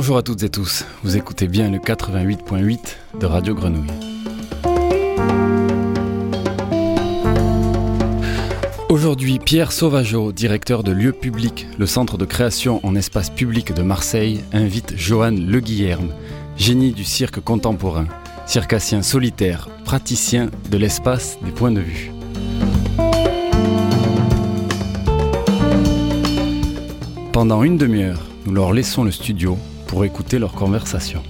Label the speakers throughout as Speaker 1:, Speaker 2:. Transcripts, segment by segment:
Speaker 1: Bonjour à toutes et tous, vous écoutez bien le 88.8 de Radio Grenouille. Aujourd'hui, Pierre Sauvageau, directeur de Lieux Publics, le centre de création en espace public de Marseille, invite Johan Le Guillerme, génie du cirque contemporain, circassien solitaire, praticien de l'espace des points de vue. Pendant une demi-heure, nous leur laissons le studio pour écouter leur conversation.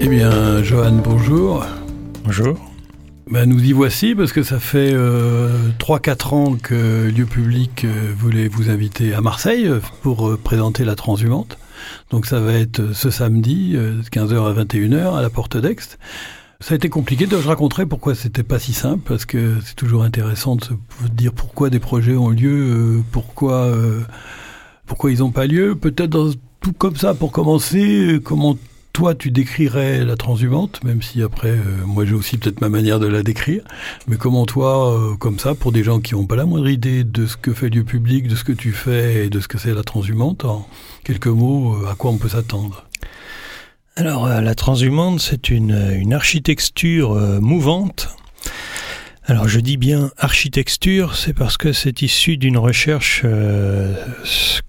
Speaker 2: Eh bien, Johan, bonjour.
Speaker 1: Bonjour.
Speaker 2: Ben, nous y voici parce que ça fait euh, 3-4 ans que Lieu Public euh, voulait vous inviter à Marseille euh, pour euh, présenter la transhumante. Donc ça va être euh, ce samedi, de 15h à 21h, à la Porte d'Aix. Ça a été compliqué, je raconterai pourquoi c'était pas si simple, parce que c'est toujours intéressant de se dire pourquoi des projets ont lieu, pourquoi, pourquoi ils n'ont pas lieu. Peut-être tout comme ça, pour commencer, comment toi, tu décrirais la transhumante, même si après, euh, moi j'ai aussi peut-être ma manière de la décrire, mais comment toi, euh, comme ça, pour des gens qui n'ont pas la moindre idée de ce que fait lieu public, de ce que tu fais et de ce que c'est la transhumante, en quelques mots, euh, à quoi on peut s'attendre?
Speaker 3: Alors, la transhumante, c'est une, une architecture mouvante alors je dis bien architecture, c'est parce que c'est issu d'une recherche euh,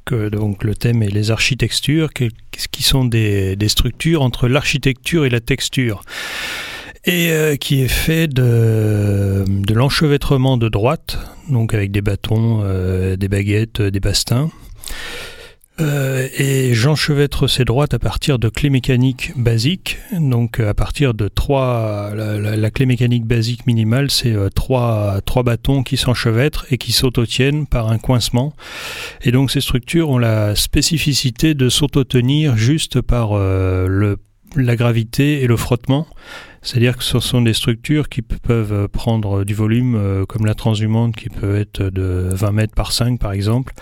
Speaker 3: que donc le thème est les architectures, qui, sont des, des, structures entre l'architecture et la texture, et euh, qui est fait de, de l'enchevêtrement de droite, donc avec des bâtons, euh, des baguettes, des bastins. Euh, et j'enchevêtre ces droites à partir de clés mécaniques basiques. Donc à partir de trois, la, clé mécanique basique minimale, c'est euh, trois, trois bâtons qui s'enchevêtrent et qui s'autotiennent par un coincement. Et donc ces structures ont la spécificité de s'autotenir juste par euh, le, la gravité et le frottement. C'est-à-dire que ce sont des structures qui peuvent prendre du volume, euh, comme la transhumante qui peut être de 20 mètres par 5 par exemple.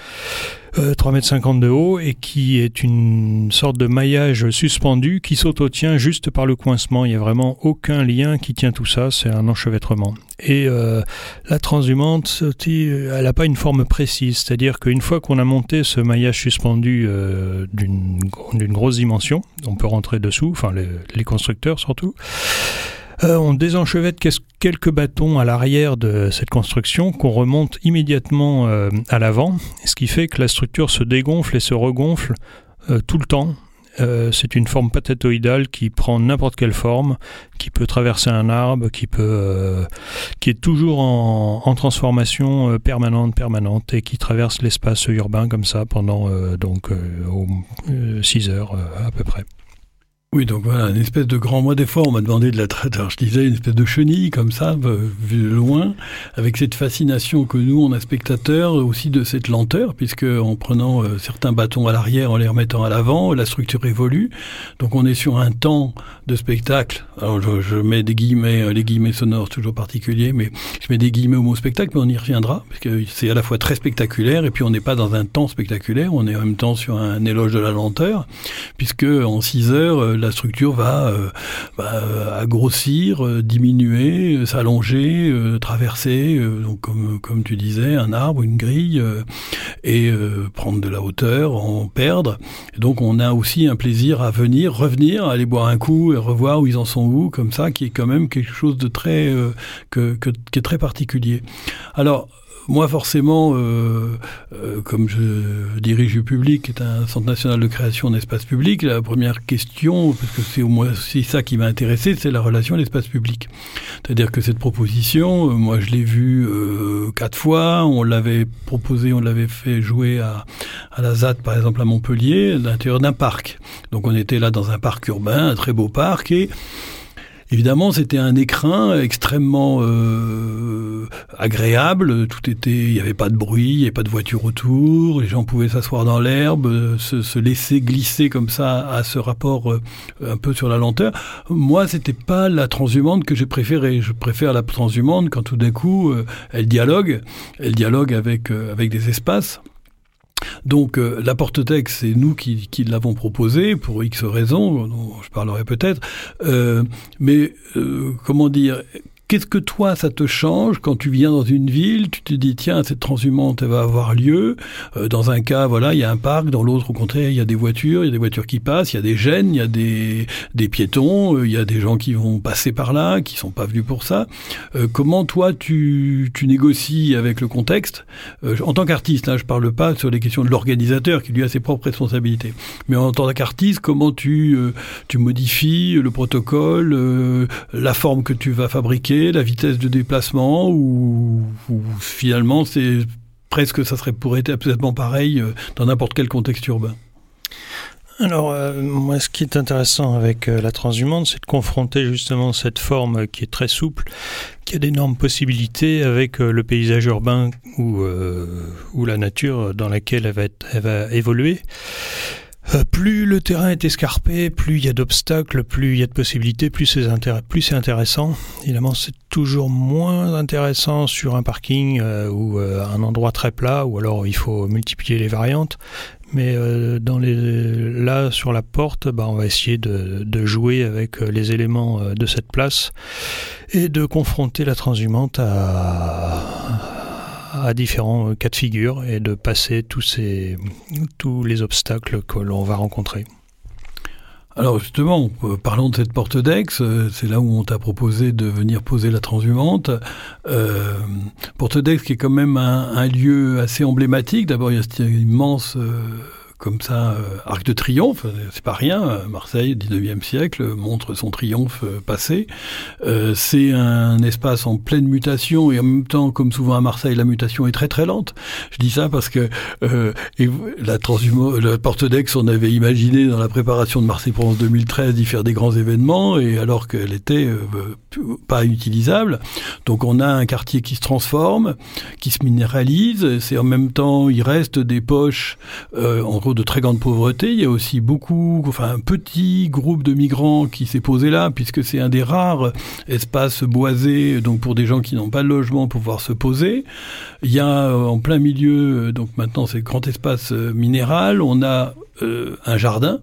Speaker 3: Euh, 3,50 m de haut et qui est une sorte de maillage suspendu qui s'autotient juste par le coincement. Il n'y a vraiment aucun lien qui tient tout ça, c'est un enchevêtrement. Et euh, la transhumante, elle n'a pas une forme précise, c'est-à-dire qu'une fois qu'on a monté ce maillage suspendu euh, d'une grosse dimension, on peut rentrer dessous, enfin les, les constructeurs surtout, euh, on désenchevêtre quelques bâtons à l'arrière de cette construction qu'on remonte immédiatement euh, à l'avant, ce qui fait que la structure se dégonfle et se regonfle euh, tout le temps. c'est une forme patatoïdale qui prend n'importe quelle forme, qui peut traverser un arbre, qui est toujours en, en transformation permanente, permanente, et qui traverse l'espace urbain comme ça pendant donc 6 heures à peu près.
Speaker 2: Oui, donc voilà, une espèce de grand. Moi, des fois, on m'a demandé de la traiter. Alors, je disais une espèce de chenille comme ça, vu de loin, avec cette fascination que nous, on a spectateurs, aussi de cette lenteur, puisque en prenant euh, certains bâtons à l'arrière, en les remettant à l'avant, la structure évolue. Donc, on est sur un temps de spectacle. Alors, je, je mets des guillemets, euh, les guillemets sonores, toujours particuliers, mais je mets des guillemets au mot spectacle, mais on y reviendra, parce que c'est à la fois très spectaculaire, et puis on n'est pas dans un temps spectaculaire, on est en même temps sur un éloge de la lenteur, puisque en 6 heures, la structure va, euh, grossir, euh, diminuer, euh, s'allonger, euh, traverser, donc comme, tu disais, un arbre, une grille, et prendre de la hauteur, en perdre. Donc on a aussi un plaisir à venir, revenir, aller boire un coup et revoir où ils en sont où, comme ça, qui est quand même quelque chose de très très particulier. Alors moi, forcément, euh, euh, comme je dirige le public, qui est un centre national de création d'espace public, la première question, parce que c'est au moins aussi ça qui m'a intéressé, c'est la relation à l'espace public. C'est-à-dire que cette proposition, euh, moi, je l'ai vue euh, quatre fois. On l'avait proposé, on l'avait fait jouer à, à la ZAD, par exemple, à Montpellier, à l'intérieur d'un parc. Donc, on était là dans un parc urbain, un très beau parc, et Évidemment, c'était un écrin extrêmement euh, agréable. Tout était, il n'y avait pas de bruit, il n'y avait pas de voiture autour. Les gens pouvaient s'asseoir dans l'herbe, se, se, laisser glisser comme ça à ce rapport euh, un peu sur la lenteur. Moi, c'était pas la transhumante que j'ai préférée. Je préfère la transhumante quand tout d'un coup euh, elle dialogue, elle dialogue avec euh, avec des espaces. Donc la porte-texte, c'est nous qui, l'avons proposé pour X raisons, dont je parlerai peut-être. mais comment dire Qu'est-ce que toi, ça te change quand tu viens dans une ville, tu te dis, tiens, cette transhumante, elle va avoir lieu. Euh, dans un cas, voilà, il y a un parc, dans l'autre, au contraire, il y a des voitures, il y a des voitures qui passent, il y a des gènes, il y a des, des piétons, euh, il y a des gens qui vont passer par là, qui sont pas venus pour ça. Euh, comment toi, tu, tu négocies avec le contexte? En tant qu'artiste, là, je parle pas sur les questions de l'organisateur, qui lui a ses propres responsabilités. Mais en tant qu'artiste, comment tu, tu modifies le protocole, la forme que tu vas fabriquer la vitesse de déplacement, ou, finalement c'est presque ça serait pourrait être absolument pareil euh, dans n'importe quel contexte urbain.
Speaker 3: Alors, euh, moi, ce qui est intéressant avec euh, la transhumance, c'est de confronter justement cette forme qui est très souple, qui a d'énormes possibilités avec le paysage urbain ou, ou la nature dans laquelle elle va, elle va évoluer. Euh, plus le terrain est escarpé, plus il y a d'obstacles, plus il y a de possibilités, plus c'est intéressant. Évidemment, c'est toujours moins intéressant sur un parking euh, ou euh, un endroit très plat, ou alors il faut multiplier les variantes. Mais dans les, là, sur la porte, bah, on va essayer de, de, jouer avec les éléments de cette place et de confronter la transhumante à, à différents cas de figure et de passer tous, ces, tous les obstacles que l'on va rencontrer.
Speaker 2: Alors justement, euh, parlons de cette porte d'Aix, euh, c'est là où on t'a proposé de venir poser la transhumante. Euh, porte d'Aix qui est quand même un, lieu assez emblématique. D'abord, il y a cette immense comme ça, euh, Arc de Triomphe, c'est pas rien. Euh, Marseille, 19e siècle, montre son triomphe euh, passé. c'est un espace en pleine mutation et en même temps, comme souvent à Marseille, la mutation est très très lente. Je dis ça parce que et la, porte d'Aix, on avait imaginé dans la préparation de Marseille-Provence 2013 d'y faire des grands événements et alors qu'elle était pas utilisable. Donc on a un quartier qui se transforme, qui se minéralise. C'est en même temps, il reste des poches de très grande pauvreté. Il y a aussi beaucoup, enfin un petit groupe de migrants qui s'est posé là, puisque c'est un des rares espaces boisés, donc pour des gens qui n'ont pas de logement, pouvoir se poser. Il y a euh, en plein milieu, donc maintenant c'est grand espace euh, minéral, on a euh, un jardin,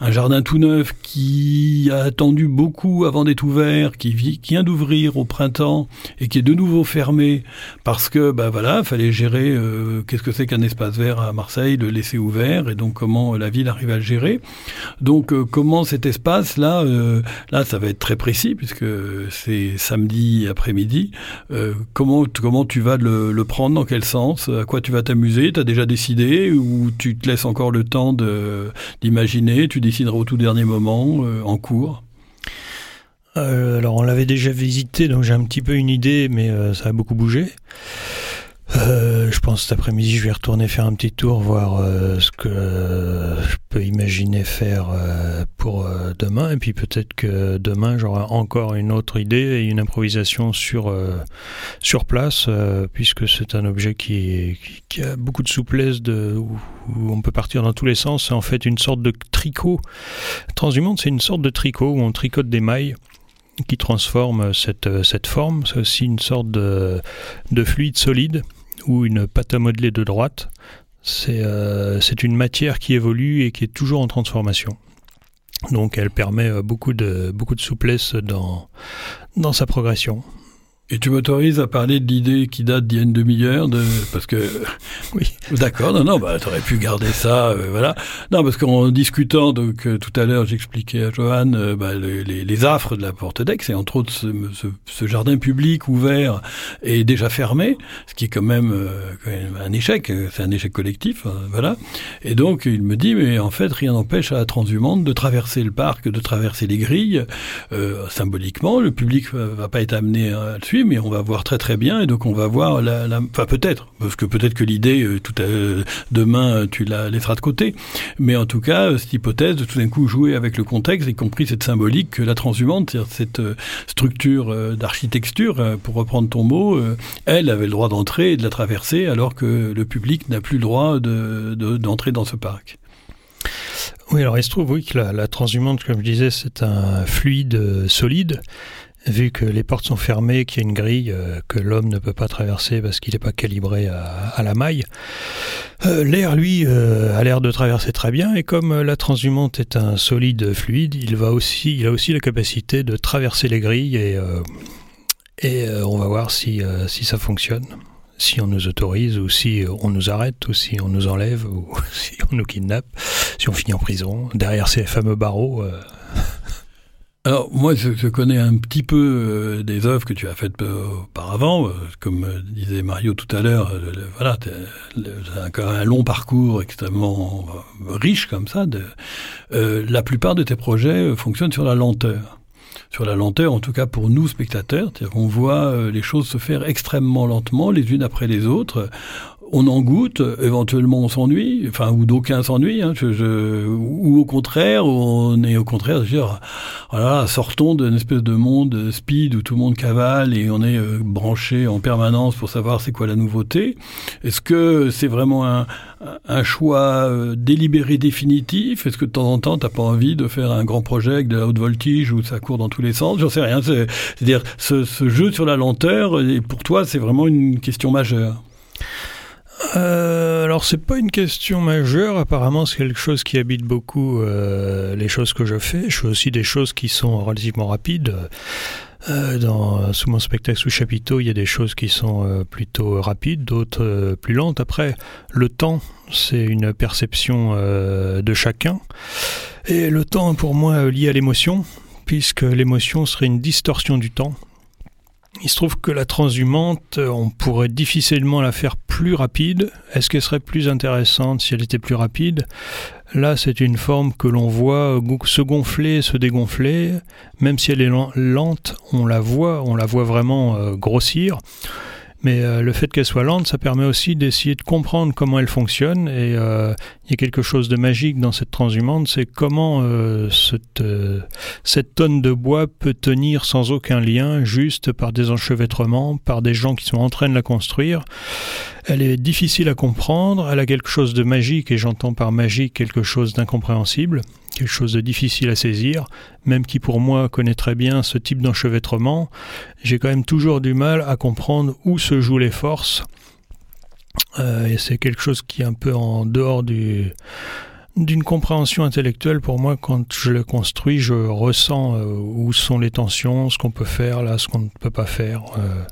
Speaker 2: un jardin tout neuf qui a attendu beaucoup avant d'être ouvert, qui, vient d'ouvrir au printemps et qui est de nouveau fermé parce que ben voilà, fallait gérer euh, qu'est-ce que c'est qu'un espace vert à Marseille, le laisser ouvert et donc comment la ville arrive à le gérer. Donc euh, comment cet espace là, là ça va être très précis puisque c'est samedi après-midi. comment comment tu vas le, le prendre, dans quel sens, à quoi tu vas t'amuser, tu as déjà décidé ou tu te laisses encore le temps de d'imaginer Tu décideras au tout dernier moment, euh, en cours
Speaker 3: euh, Alors, on l'avait déjà visité, donc j'ai un petit peu une idée, mais ça a beaucoup bougé. Euh, je pense cet après-midi, je vais retourner faire un petit tour, voir euh, ce que je peux imaginer faire euh, pour demain. Et puis peut-être que demain, j'aurai encore une autre idée et une improvisation sur, sur place, puisque c'est un objet qui, qui, a beaucoup de souplesse, de, où, on peut partir dans tous les sens. C'est en fait une sorte de tricot. Transhumante, c'est une sorte de tricot où on tricote des mailles qui transforme cette, cette forme. C'est aussi une sorte de, de fluide solide ou une pâte à modeler de droite. Euh, c'est une matière qui évolue et qui est toujours en transformation. Donc elle permet euh, beaucoup de, souplesse dans sa progression.
Speaker 2: Et tu m'autorises à parler de l'idée qui date d'il y a une demi-heure, de... parce que...
Speaker 3: Oui.
Speaker 2: D'accord, non, non, bah, t'aurais pu garder ça, euh, voilà. Non, parce qu'en discutant, donc, euh, tout à l'heure, j'expliquais à Johan euh, bah, les, les, affres de la porte d'Aix, et entre autres, ce, ce, jardin public ouvert est déjà fermé, ce qui est quand même, quand même un échec, c'est un échec collectif, hein, voilà. Et donc, il me dit, mais en fait, rien n'empêche à la transhumante de traverser le parc, de traverser les grilles, symboliquement, le public va pas être amené à le suivre, mais on va voir très très bien, et donc on va voir la, la enfin peut-être, parce que peut-être que l'idée euh, tout à, demain tu la laisseras de côté, mais en tout cas euh, cette hypothèse de tout d'un coup jouer avec le contexte, y compris cette symbolique que la transhumante, c'est-à-dire cette euh, structure d'architecture, pour reprendre ton mot, elle avait le droit d'entrer et de la traverser, alors que le public n'a plus le droit d'entrer de, dans ce parc.
Speaker 3: Oui, alors il se trouve oui que la, la transhumante, comme je disais, c'est un fluide solide vu que les portes sont fermées, qu'il y a une grille euh, que l'homme ne peut pas traverser parce qu'il n'est pas calibré à, la maille. Euh, l'air, lui, euh, a l'air de traverser très bien, et comme la transhumante est un solide fluide, il, va aussi, il a aussi la capacité de traverser les grilles, et, on va voir si ça fonctionne si on nous autorise ou si on nous arrête ou si on nous enlève ou si on nous kidnappe, si on finit en prison, derrière ces fameux barreaux.
Speaker 2: Alors moi, je, connais un petit peu euh, des œuvres que tu as faites euh, auparavant, euh, comme disait Mario tout à l'heure. voilà, c'est un, long parcours extrêmement riche comme ça. La plupart de tes projets fonctionnent sur la lenteur. Sur la lenteur, en tout cas pour nous spectateurs, on voit les choses se faire extrêmement lentement, les unes après les autres on en goûte, éventuellement on s'ennuie, enfin ou d'aucuns s'ennuient, hein, ou au contraire, on est au contraire, dire, voilà, sortons d'une espèce de monde speed où tout le monde cavale et on est euh, branché en permanence pour savoir c'est quoi la nouveauté. Est-ce que c'est vraiment un, un choix euh, délibéré définitif? Est-ce que de temps en temps t'as pas envie de faire un grand projet avec de la haute voltige où ça court dans tous les sens? J'en sais rien. C'est-à-dire ce, ce jeu sur la lenteur, et pour toi, c'est vraiment une question majeure
Speaker 3: euh, alors c'est pas une question majeure, apparemment c'est quelque chose qui habite beaucoup euh, les choses que je fais. Je fais aussi des choses qui sont relativement rapides. Euh, dans, sous mon spectacle sous chapiteau, il y a des choses qui sont euh, plutôt rapides, d'autres plus lentes. Après, le temps, c'est une perception de chacun. Et le temps, pour moi, lié à l'émotion, puisque l'émotion serait une distorsion du temps. Il se trouve que la transhumante, on pourrait difficilement la faire plus rapide. Est-ce qu'elle serait plus intéressante si elle était plus rapide? Là, c'est une forme que l'on voit se gonfler, se dégonfler. Même si elle est lente, on la voit, on la voit vraiment euh, grossir. Mais euh, le fait qu'elle soit lente, ça permet aussi d'essayer de comprendre comment elle fonctionne. Et euh, il y a quelque chose de magique dans cette transhumante, c'est comment euh, cette, cette, tonne de bois peut tenir sans aucun lien, juste par des enchevêtrements, par des gens qui sont en train de la construire. Elle est difficile à comprendre, elle a quelque chose de magique, et j'entends par magique quelque chose d'incompréhensible quelque chose de difficile à saisir, même qui pour moi connaît très bien ce type d'enchevêtrement, j'ai quand même toujours du mal à comprendre où se jouent les forces. Euh, et c'est quelque chose qui est un peu en dehors du, d'une compréhension intellectuelle, pour moi, quand je le construis, je ressens euh, où sont les tensions, ce qu'on peut faire là, ce qu'on ne peut pas faire. Euh.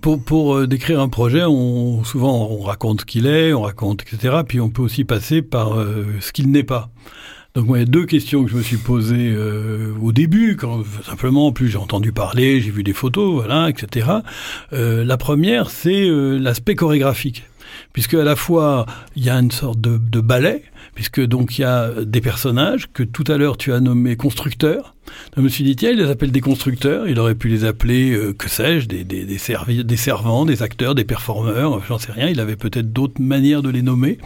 Speaker 2: Pour, pour euh, décrire un projet, on, souvent on raconte ce qu'il est, on raconte, etc. Puis on peut aussi passer par euh, ce qu'il n'est pas. Donc moi, il y a deux questions que je me suis posées euh, au début, quand simplement, plus j'ai entendu parler, j'ai vu des photos, voilà, etc. la première, c'est l'aspect chorégraphique, puisque à la fois il y a une sorte de, de ballet, puisque donc il y a des personnages que tout à l'heure tu as nommés constructeurs. je me suis dit, tiens, il les appelle des constructeurs, il aurait pu les appeler, euh, que sais-je, des, des, des, des, servants, des acteurs, des performeurs, j'en sais rien, il avait peut-être d'autres manières de les nommer.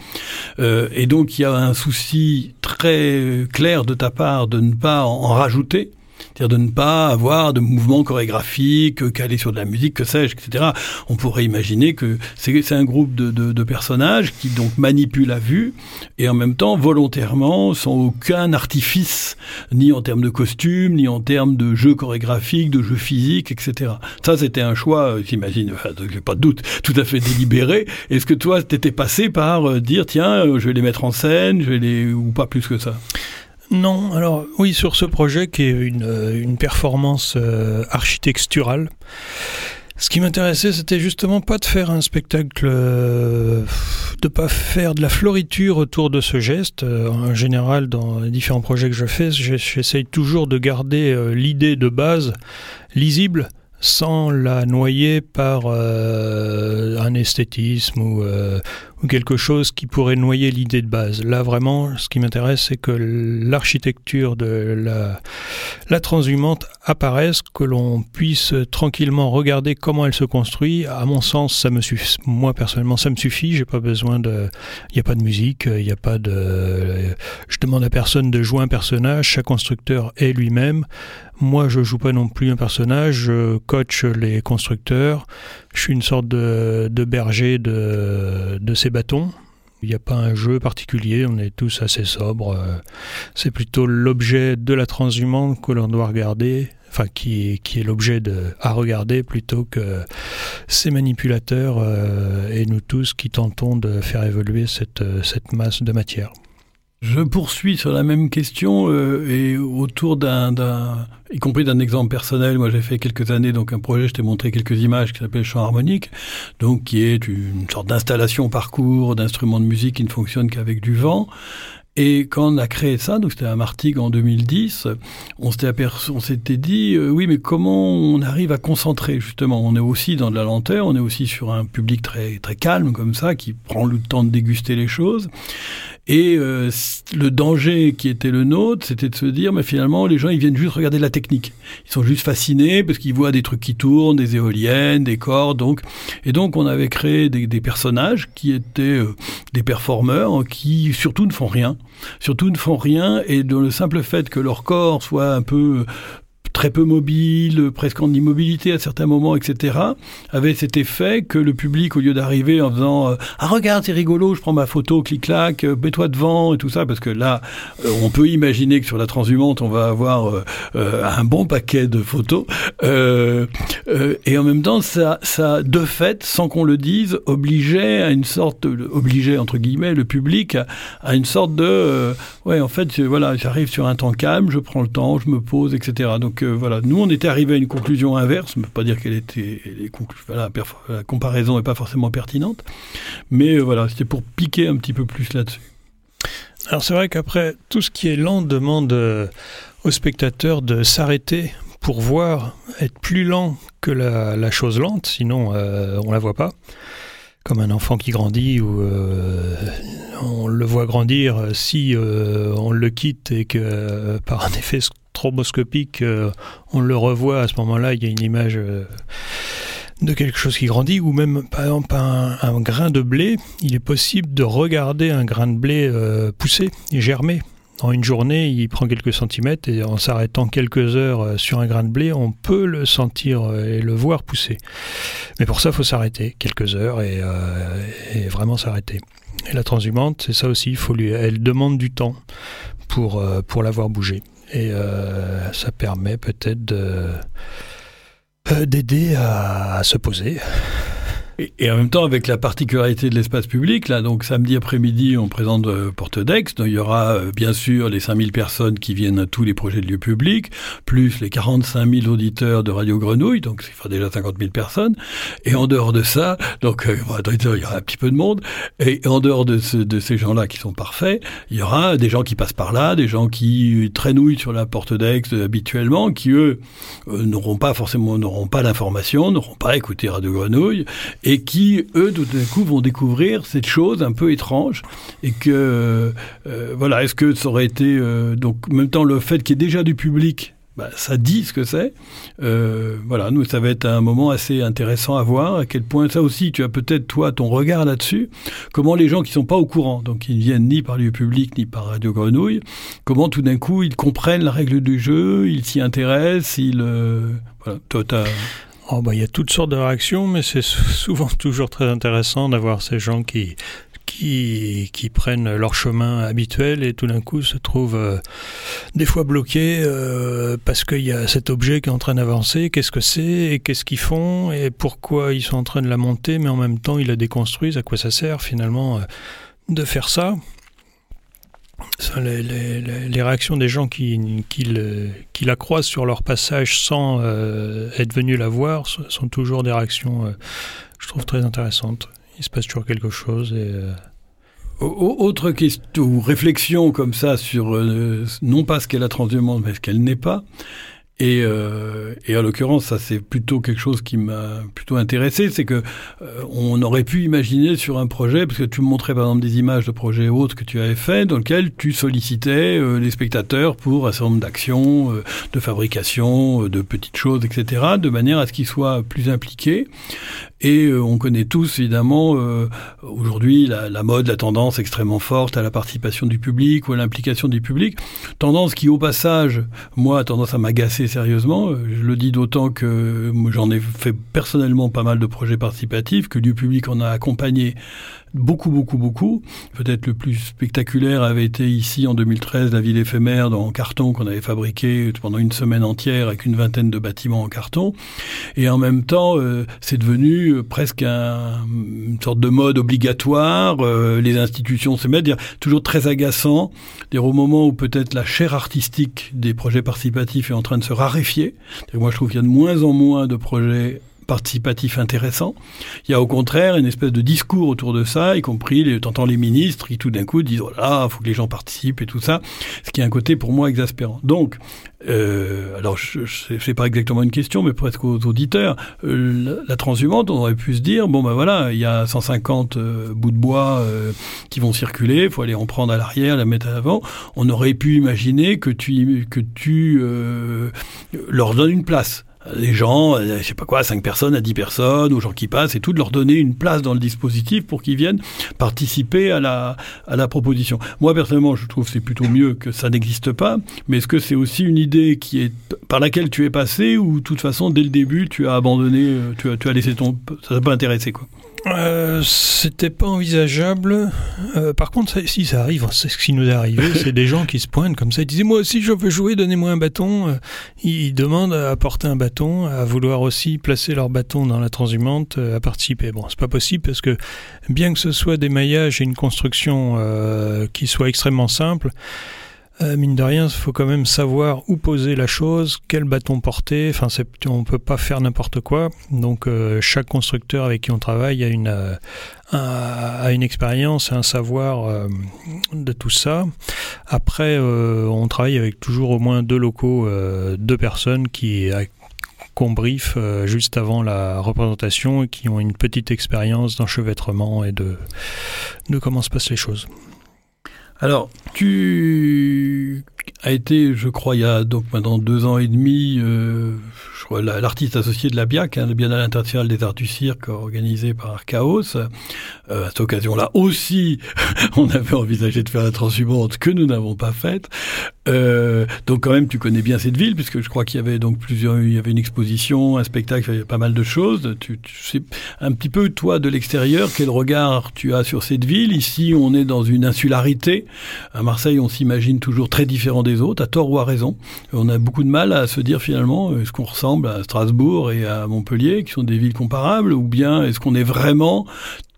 Speaker 2: Euh, et donc il y a un souci très clair de ta part de ne pas en rajouter c'est-à-dire de ne pas avoir de mouvements chorégraphiques calés sur de la musique, que sais-je, etc. On pourrait imaginer que c'est un groupe de, personnages qui donc manipulent la vue et en même temps volontairement sans aucun artifice, ni en termes de costumes, ni en termes de jeux chorégraphiques, de jeux physiques, etc. Ça, c'était un choix, j'imagine, enfin, j'ai pas de doute, tout à fait délibéré. Est-ce que toi, t'étais passé par euh, dire, tiens, euh, je vais les mettre en scène, je vais les, ou pas plus que ça?
Speaker 3: Non, alors oui, sur ce projet qui est une, euh, une performance euh, architecturale, ce qui m'intéressait, c'était justement pas de faire un spectacle, euh, de pas faire de la floriture autour de ce geste. en général, dans les différents projets que je fais, j'essaye toujours de garder l'idée de base lisible sans la noyer par un esthétisme ou, ou quelque chose qui pourrait noyer l'idée de base. Là, vraiment, ce qui m'intéresse, c'est que l'architecture de la, la transhumante apparaisse, que l'on puisse tranquillement regarder comment elle se construit. À mon sens, ça me suffit. Moi, personnellement, ça me suffit. J'ai pas besoin de, il n'y a pas de musique, il n'y a pas de, je demande à personne de jouer un personnage. Chaque constructeur est lui-même. Moi, je joue pas non plus un personnage. Je coach les constructeurs. Je suis une sorte de, berger de, ces bâtons. Il n'y a pas un jeu particulier, on est tous assez sobres. C'est plutôt l'objet de la transhumance que l'on doit regarder, enfin qui, est l'objet à regarder plutôt que ces manipulateurs euh, et nous tous qui tentons de faire évoluer cette masse de matière.
Speaker 2: Je poursuis sur la même question euh, et autour d'un, y compris d'un exemple personnel. Moi, j'ai fait quelques années donc un projet. Je t'ai montré quelques images qui s'appelle Chant harmonique, donc qui est une sorte d'installation parcours d'instruments de musique qui ne fonctionne qu'avec du vent. Et quand on a créé ça, donc c'était à Martigues en 2010, on s'était on s'était dit, euh, oui, mais comment on arrive à concentrer justement? On est aussi dans de la lenteur, on est aussi sur un public très très calme comme ça, qui prend le temps de déguster les choses. Et euh, le danger qui était le nôtre, c'était de se dire, mais finalement, les gens, ils viennent juste regarder la technique. Ils sont juste fascinés parce qu'ils voient des trucs qui tournent, des éoliennes, des corps. Donc, et donc, on avait créé des, des personnages qui étaient euh, des performeurs qui surtout ne font rien surtout ne font rien et dans le simple fait que leur corps soit un peu très peu mobile, presque en immobilité à certains moments, etc., avait cet effet que le public, au lieu d'arriver en faisant euh, Ah regarde, c'est rigolo, je prends ma photo, clic-clac, euh, mets-toi devant et tout ça, parce que là, euh, on peut imaginer que sur la transhumante, on va avoir un bon paquet de photos. et en même temps, ça, ça, de fait, sans qu'on le dise, obligeait à une sorte, obligeait entre guillemets le public à, une sorte de ouais, en fait, voilà, j'arrive sur un temps calme, je prends le temps, je me pose, etc. voilà, nous on était arrivé à une conclusion inverse, ne peut pas dire qu'elle était voilà, la comparaison n'est pas forcément pertinente, mais euh, voilà, c'était pour piquer un petit peu plus là-dessus.
Speaker 3: Alors c'est vrai qu'après tout ce qui est lent demande euh, au spectateur de s'arrêter pour voir, être plus lent que la, chose lente, sinon euh, on la voit pas. Comme un enfant qui grandit ou on le voit grandir si on le quitte et que par un effet stroboscopique, euh, on le revoit à ce moment-là, il y a une image euh, de quelque chose qui grandit, ou même par exemple un, grain de blé, il est possible de regarder un grain de blé euh, pousser et germer. En une journée, il prend quelques centimètres et en s'arrêtant quelques heures sur un grain de blé, on peut le sentir et le voir pousser. Mais pour ça, il faut s'arrêter quelques heures et, vraiment s'arrêter. Et la transhumante, c'est ça aussi, faut lui, elle demande du temps pour, pour la voir bouger. Et euh, ça permet peut-être euh, d'aider à, se poser.
Speaker 2: Et, en même temps, avec la particularité de l'espace public, là, donc samedi après-midi, on présente euh, Porte d'Aix. Il y aura euh, bien sûr les 5000 personnes qui viennent à tous les projets de lieux publics, plus les 45 000 auditeurs de Radio Grenouille, donc ça fera déjà 50 000 personnes. Et en dehors de ça, donc euh, il y aura un petit peu de monde. Et en dehors de, ces gens-là qui sont parfaits, il y aura des gens qui passent par là, des gens qui traînouillent sur la Porte d'Aix habituellement, qui eux n'auront pas forcément n'auront pas l'information, n'auront pas écouté Radio Grenouille qui, eux, tout d'un coup, vont découvrir cette chose un peu étrange et que, euh, voilà, est-ce que ça aurait été, euh, donc, en même temps, le fait qu'il y ait déjà du public, bah, ça dit ce que c'est. Euh, voilà, nous, ça va être un moment assez intéressant à voir, à quel point ça aussi, tu as peut-être, toi, ton regard là-dessus, comment les gens qui sont pas au courant, donc qui ne viennent ni par lieu public, ni par Radio Grenouille, comment tout d'un coup, ils comprennent la règle du jeu, ils s'y intéressent, ils... voilà, toi,
Speaker 3: Oh bah, il y a toutes sortes de réactions, mais c'est souvent toujours très intéressant d'avoir ces gens qui, qui, qui, prennent leur chemin habituel et tout d'un coup se trouvent euh, des fois bloqués euh, parce qu'il y a cet objet qui est en train d'avancer. Qu'est-ce que c'est et qu'est-ce qu'ils font et pourquoi ils sont en train de la monter, mais en même temps ils la déconstruisent. À quoi ça sert finalement euh, de faire ça les, réactions des gens qui, qui, qui, la croisent sur leur passage sans euh, être venus la voir sont toujours des réactions, euh, je trouve, très intéressantes. Il se passe toujours quelque chose. Et, euh,
Speaker 2: Autre question ou réflexion comme ça sur non pas ce qu'est la transhumance, mais ce qu'elle n'est pas. Et, euh, et en l'occurrence, ça c'est plutôt quelque chose qui m'a plutôt intéressé, c'est que euh, on aurait pu imaginer sur un projet, parce que tu me montrais par exemple des images de projets autres que tu avais fait, dans lesquels tu sollicitais euh, les spectateurs pour un certain nombre d'actions, euh, de fabrication, de petites choses, etc., de manière à ce qu'ils soient plus impliqués. Et on connaît tous évidemment aujourd'hui la, la, mode, la tendance extrêmement forte à la participation du public ou à l'implication du public, tendance qui au passage, moi, a tendance à m'agacer sérieusement. Euh, je le dis d'autant que j'en ai fait personnellement pas mal de projets participatifs, que du public en a accompagné beaucoup, beaucoup, beaucoup. Peut-être le plus spectaculaire avait été ici en 2013 la ville éphémère en carton qu'on avait fabriqué pendant une semaine entière avec une vingtaine de bâtiments en carton. Et en même temps, euh, c'est devenu presque un, une sorte de mode obligatoire. Euh, les institutions se mettent, dire, toujours très agaçant. Dire, au moment où peut-être la chair artistique des projets participatifs est en train de se raréfier. Moi, je trouve qu'il y a de moins en moins de projets participatif intéressant. Il y a au contraire une espèce de discours autour de ça, y compris, les, t'entends les ministres qui tout d'un coup disent, oh là, faut que les gens participent et tout ça, ce qui est un côté pour moi exaspérant. Donc, euh, alors je, je sais pas exactement une question, mais presque aux auditeurs, euh, la, transhumante, on aurait pu se dire, bon ben voilà, il y a 150 euh, bouts de bois qui vont circuler, faut aller en prendre à l'arrière, la mettre à l'avant. On aurait pu imaginer que tu, que tu leur donnes une place les gens, euh, je sais pas quoi, 5 personnes à 10 personnes, aux gens qui passent et tout, de leur donner une place dans le dispositif pour qu'ils viennent participer à la, à la proposition. Moi, personnellement, je trouve que c'est plutôt mieux que ça n'existe pas, mais est-ce que c'est aussi une idée qui est par laquelle tu es passé ou de toute façon, dès le début, tu as abandonné, euh, tu as, tu as laissé ton... ça t'a pas intéressé, quoi?
Speaker 3: Euh, C'était pas envisageable. Euh, par contre, ça, si ça arrive, c'est ce qui nous est arrivé, c'est des gens qui se pointent comme ça, ils disent moi aussi je veux jouer, donnez-moi un bâton. Euh, ils demandent à apporter un bâton, à vouloir aussi placer leur bâton dans la transhumante, à participer. Bon, c'est pas possible parce que bien que ce soit des maillages et une construction euh, qui soit extrêmement simple, euh, mine de rien, il faut quand même savoir où poser la chose, quel bâton porter. Enfin, on peut pas faire n'importe quoi. Donc, euh, chaque constructeur avec qui on travaille a une, euh, a une expérience un savoir de tout ça. Après, on travaille avec toujours au moins deux locaux, deux personnes qui qu'on brief juste avant la représentation et qui ont une petite expérience d'enchevêtrement et de, de comment se passent les choses.
Speaker 2: Alors, tu as été, je crois, il y a donc maintenant deux ans et demi, euh, je crois, l'artiste associé de la BIAC, hein, le Biennale international des arts du cirque, organisé par Chaos. Euh, à cette occasion-là aussi, on avait envisagé de faire la transhumante que nous n'avons pas faite. Euh, donc quand même, tu connais bien cette ville, puisque je crois qu'il y avait donc plusieurs, il y avait une exposition, un spectacle, il y avait pas mal de choses. Tu, sais un petit peu, toi, de l'extérieur, quel regard tu as sur cette ville? Ici, on est dans une insularité. À Marseille, on s'imagine toujours très différent des autres, à tort ou à raison. On a beaucoup de mal à se dire finalement, est-ce qu'on à Strasbourg et à Montpellier, qui sont des villes comparables, ou bien est-ce qu'on est vraiment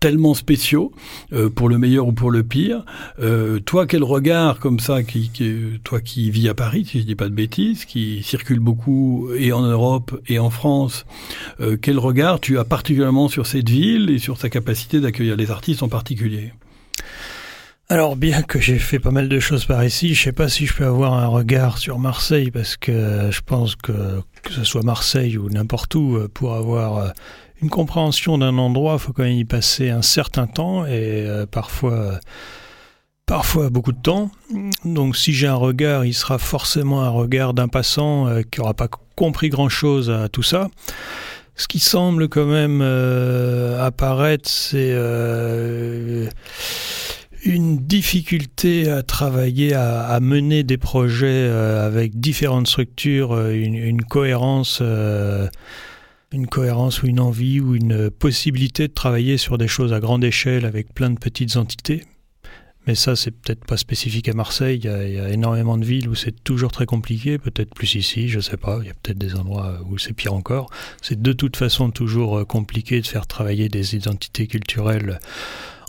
Speaker 2: tellement spéciaux, euh, pour le meilleur ou pour le pire. Euh, toi, quel regard comme ça, qui, qui, toi qui vis à Paris, si je dis pas de bêtises, qui circule beaucoup et en Europe et en France, euh, quel regard tu as particulièrement sur cette ville et sur sa capacité d'accueillir les artistes en particulier?
Speaker 3: Alors bien que j'ai fait pas mal de choses par ici, je sais pas si je peux avoir un regard sur Marseille parce que je pense que que ce soit Marseille ou n'importe où euh, pour avoir euh, une compréhension d'un endroit, il faut quand même y passer un certain temps et euh, parfois parfois beaucoup de temps. Donc si j'ai un regard, il sera forcément un regard d'un passant euh, qui n'aura pas compris grand-chose à tout ça. Ce qui semble quand même euh, apparaître, c'est euh, une difficulté à travailler, à, mener des projets euh, avec différentes structures, euh, une, une cohérence, euh, une cohérence ou une envie ou une possibilité de travailler sur des choses à grande échelle avec plein de petites entités. Mais ça, c'est peut-être pas spécifique à Marseille. Il y, a, il y, a, énormément de villes où c'est toujours très compliqué. Peut-être plus ici, je sais pas. Il y a peut-être des endroits où c'est pire encore. C'est de toute façon toujours compliqué de faire travailler des identités culturelles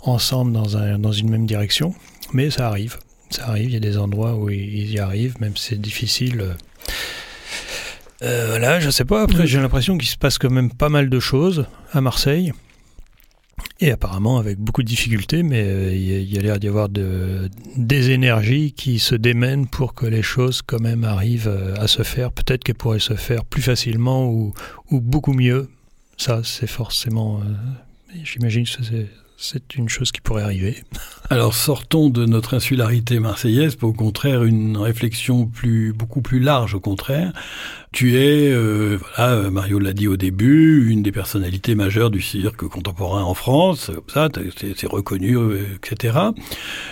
Speaker 3: ensemble dans, un, dans une même direction. Mais ça arrive. Ça arrive. Il y a des endroits où ils y arrivent, même si c'est difficile. Euh, voilà, je sais pas. Après, j'ai l'impression qu'il se passe quand même pas mal de choses à Marseille. Et apparemment avec beaucoup de difficultés, mais euh, il y a l'air d'y avoir de, des énergies qui se démènent pour que les choses quand même arrivent euh, à se faire. Peut-être qu'elles pourraient se faire plus facilement ou, ou beaucoup mieux. Ça, c'est forcément... Euh, J'imagine que c'est c'est une chose qui pourrait arriver.
Speaker 2: Alors sortons de notre insularité marseillaise pour au contraire une réflexion plus beaucoup plus large au contraire. Tu es, euh, voilà, Mario l'a dit au début, une des personnalités majeures du cirque contemporain en France, comme ça, c'est reconnu, euh, etc.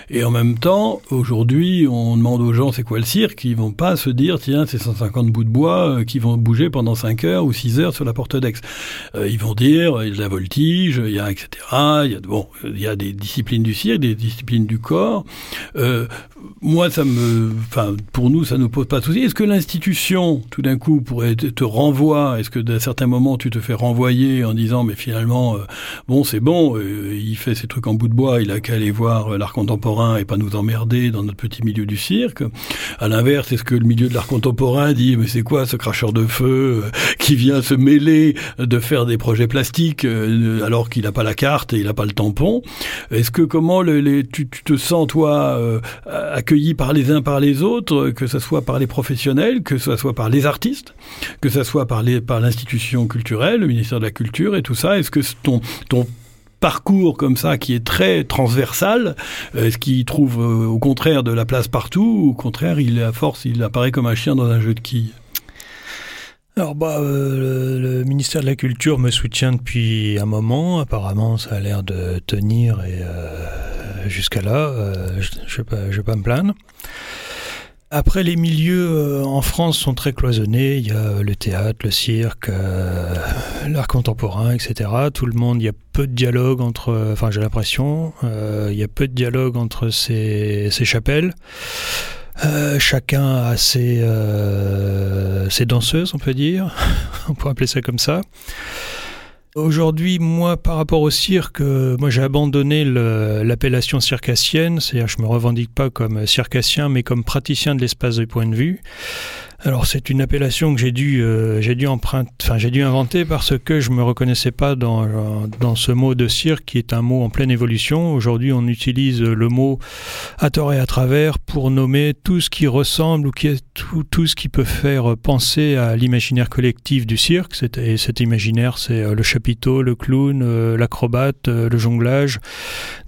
Speaker 2: Et en même temps, aujourd'hui, on demande aux gens c'est quoi le cirque, ils vont pas se dire tiens c'est 150 bouts de bois euh, qui vont bouger pendant 5 heures ou 6 heures sur la porte d'Aix. Euh, ils vont dire il y a la voltige, il y a etc. Il y a de bon, il y a des disciplines du cirque, des disciplines du corps. Euh, moi, ça me, enfin, pour nous, ça ne pose pas de souci. Est-ce que l'institution, tout d'un coup, pourrait te, te renvoie? Est-ce que d'un certain moment, tu te fais renvoyer en disant, mais finalement, euh, bon, c'est bon, euh, il fait ses trucs en bout de bois, il a qu'à aller voir euh, l'art contemporain et pas nous emmerder dans notre petit milieu du cirque? À l'inverse, est-ce que le milieu de l'art contemporain dit, mais c'est quoi ce cracheur de feu qui vient se mêler de faire des projets plastiques alors qu'il n'a pas la carte et il n'a pas le tampon? Est-ce que comment les, tu, tu, te sens toi accueilli par les uns par les autres, que ce soit par les professionnels, que ce soit par les artistes, que ce soit par les par l'institution culturelle, le ministère de la Culture et tout ça. Est-ce que ton ton parcours comme ça qui est très transversal, est-ce qu'il trouve euh, au contraire de la place partout ou au contraire il à force il apparaît comme un chien dans un jeu de quilles?
Speaker 3: Alors bah euh, le, ministère de la Culture me soutient depuis un moment. Apparemment, ça a l'air de tenir et euh, jusqu'à là, euh, je, je vais pas, je vais pas me plaindre. Après, les milieux euh, en France sont très cloisonnés. Il y a le théâtre, le cirque, euh, l'art contemporain, etc. Tout le monde, il y a peu de dialogue entre. Enfin, j'ai l'impression, euh, il y a peu de dialogue entre ces, ces chapelles. Euh, chacun a ses, euh, ses danseuses, on peut dire. on pourrait appeler ça comme ça. Aujourd'hui, moi, par rapport au cirque, euh, moi j'ai abandonné l'appellation circassienne, c'est-à-dire je me revendique pas comme circassien, mais comme praticien de l'espace de point de vue. Alors c'est une appellation que j'ai dû euh, j'ai dû emprunter enfin j'ai dû inventer parce que je me reconnaissais pas dans dans ce mot de cirque qui est un mot en pleine évolution. Aujourd'hui, on utilise le mot à tort et à travers pour nommer tout ce qui ressemble ou qui est tout, tout ce qui peut faire penser à l'imaginaire collectif du cirque. Et cet imaginaire, c'est euh, le chapiteau, le clown, euh, l'acrobate, euh, le jonglage,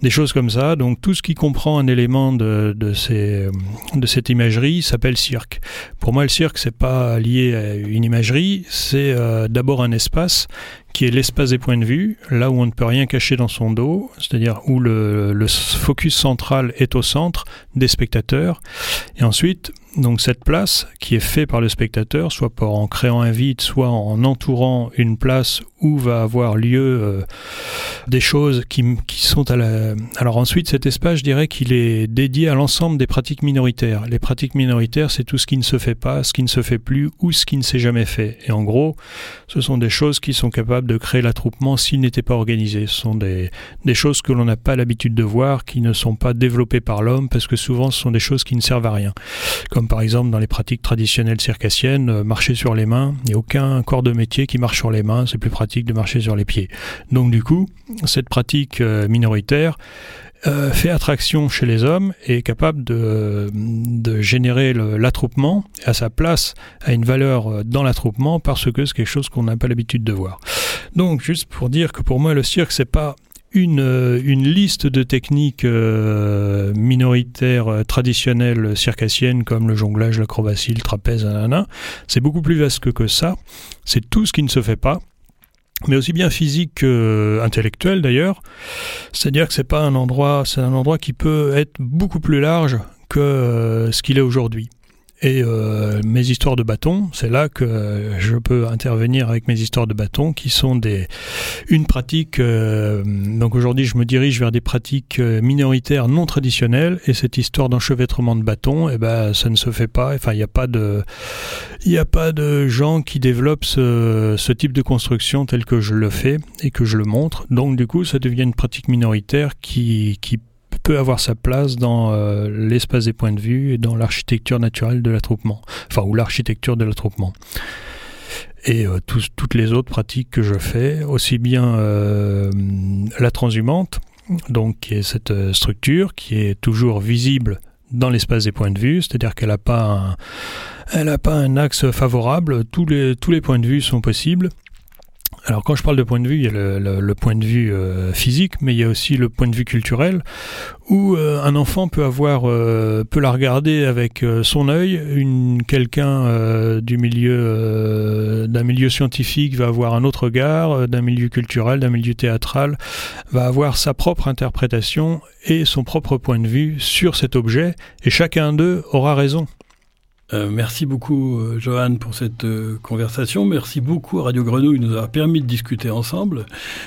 Speaker 3: des choses comme ça. Donc tout ce qui comprend un élément de, de, ces, de cette imagerie s'appelle cirque. Pour moi, le cirque que c'est pas lié à une imagerie, c'est euh, d'abord un espace qui est l'espace des points de vue, là où on ne peut rien cacher dans son dos, c'est-à-dire où le, focus central est au centre des spectateurs. Et ensuite, donc cette place qui est faite par le spectateur, soit en créant un vide, soit en entourant une place où va avoir lieu euh, des choses qui, qui, sont à la... Alors ensuite, cet espace, je dirais qu'il est dédié à l'ensemble des pratiques minoritaires. Les pratiques minoritaires, c'est tout ce qui ne se fait pas, ce qui ne se fait plus ou ce qui ne s'est jamais fait. Et en gros, ce sont des choses qui sont capables de créer l'attroupement s'il n'était pas organisé. Ce sont des, des choses que l'on n'a pas l'habitude de voir, qui ne sont pas développées par l'homme, parce que souvent ce sont des choses qui ne servent à rien. Comme par exemple dans les pratiques traditionnelles circassiennes, euh, marcher sur les mains, il n'y a aucun corps de métier qui marche sur les mains, c'est plus pratique de marcher sur les pieds. Donc du coup, cette pratique euh, minoritaire, euh, fait attraction chez les hommes et est capable de, de générer l'attroupement à sa place à une valeur euh, dans l'attroupement parce que c'est quelque chose qu'on n'a pas l'habitude de voir. Donc juste pour dire que pour moi le cirque c'est pas une, une, liste de techniques minoritaires traditionnelles circassiennes comme le jonglage, l'acrobatie, le trapèze, c'est beaucoup plus vaste que ça. C'est tout ce qui ne se fait pas mais aussi bien physique qu'intellectuel d'ailleurs. C'est-à-dire que c'est pas un endroit, c'est un endroit qui peut être beaucoup plus large que euh, ce qu'il est aujourd'hui. Et euh, mes histoires de bâton, c'est là que je peux intervenir avec mes histoires de bâton, qui sont des une pratique. Euh, donc aujourd'hui, je me dirige vers des pratiques euh, minoritaires non traditionnelles, et cette histoire d'enchevêtrement de bâton, eh ben, ça ne se fait pas. Enfin, il n'y a pas de, il n'y a pas de gens qui développent ce, ce type de construction tel que je le fais et que je le montre. Donc du coup, ça devient une pratique minoritaire qui qui peut avoir sa place dans euh, l'espace des points de vue et dans l'architecture naturelle de l'attroupement, enfin ou l'architecture de l'attroupement. Et euh, toutes les autres pratiques que je fais, aussi bien euh, la transhumante, donc qui est cette structure qui est toujours visible dans l'espace des points de vue, c'est-à-dire qu'elle n'a pas un, pas un axe favorable, tous les, tous les points de vue sont possibles. Alors quand je parle de point de vue, il y a le, point de vue euh, physique, mais il y a aussi le point de vue culturel, où euh, un enfant peut avoir, euh, peut la regarder avec euh, son œil. Une quelqu'un du milieu, d'un milieu scientifique va avoir un autre regard, d'un milieu culturel, d'un milieu théâtral, va avoir sa propre interprétation et son propre point de vue sur cet objet, et chacun d'eux aura raison.
Speaker 2: Euh, merci beaucoup, euh, Johan, pour cette euh, conversation. Merci beaucoup à Radio Grenouille de nous avoir permis de discuter ensemble.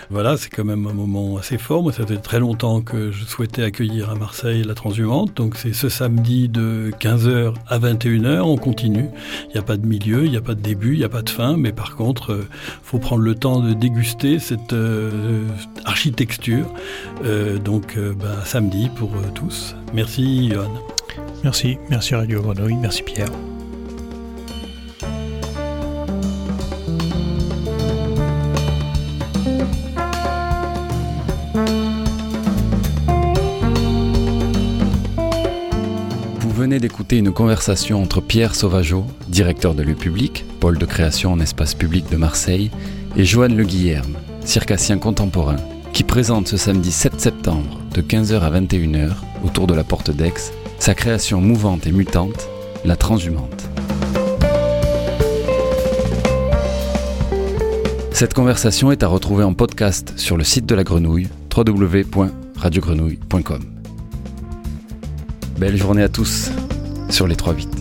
Speaker 2: Voilà, c'est quand même un moment assez fort. Moi, ça fait très longtemps que je souhaitais accueillir à Marseille la transhumante. Donc, c'est ce samedi de 15h à 21h. On continue. Il n'y a pas de milieu, il n'y a pas de début, il n'y a pas de fin. Mais par contre, il faut prendre le temps de déguster cette architecture. donc, bah, samedi pour tous. Merci, Johan.
Speaker 3: Merci, merci Radio Grenouille, merci Pierre.
Speaker 1: Vous venez d'écouter une conversation entre Pierre Sauvageau, directeur de lieu public, pôle de création en espace public de Marseille, et Joanne Le Guillerme, circassien contemporain, qui présente ce samedi 7 septembre de 15h à 21h autour de la porte d'Aix sa création mouvante et mutante, la transhumante. Cette conversation est à retrouver en podcast sur le site de la grenouille www.radiogrenouille.com. Belle journée à tous sur les 3 8.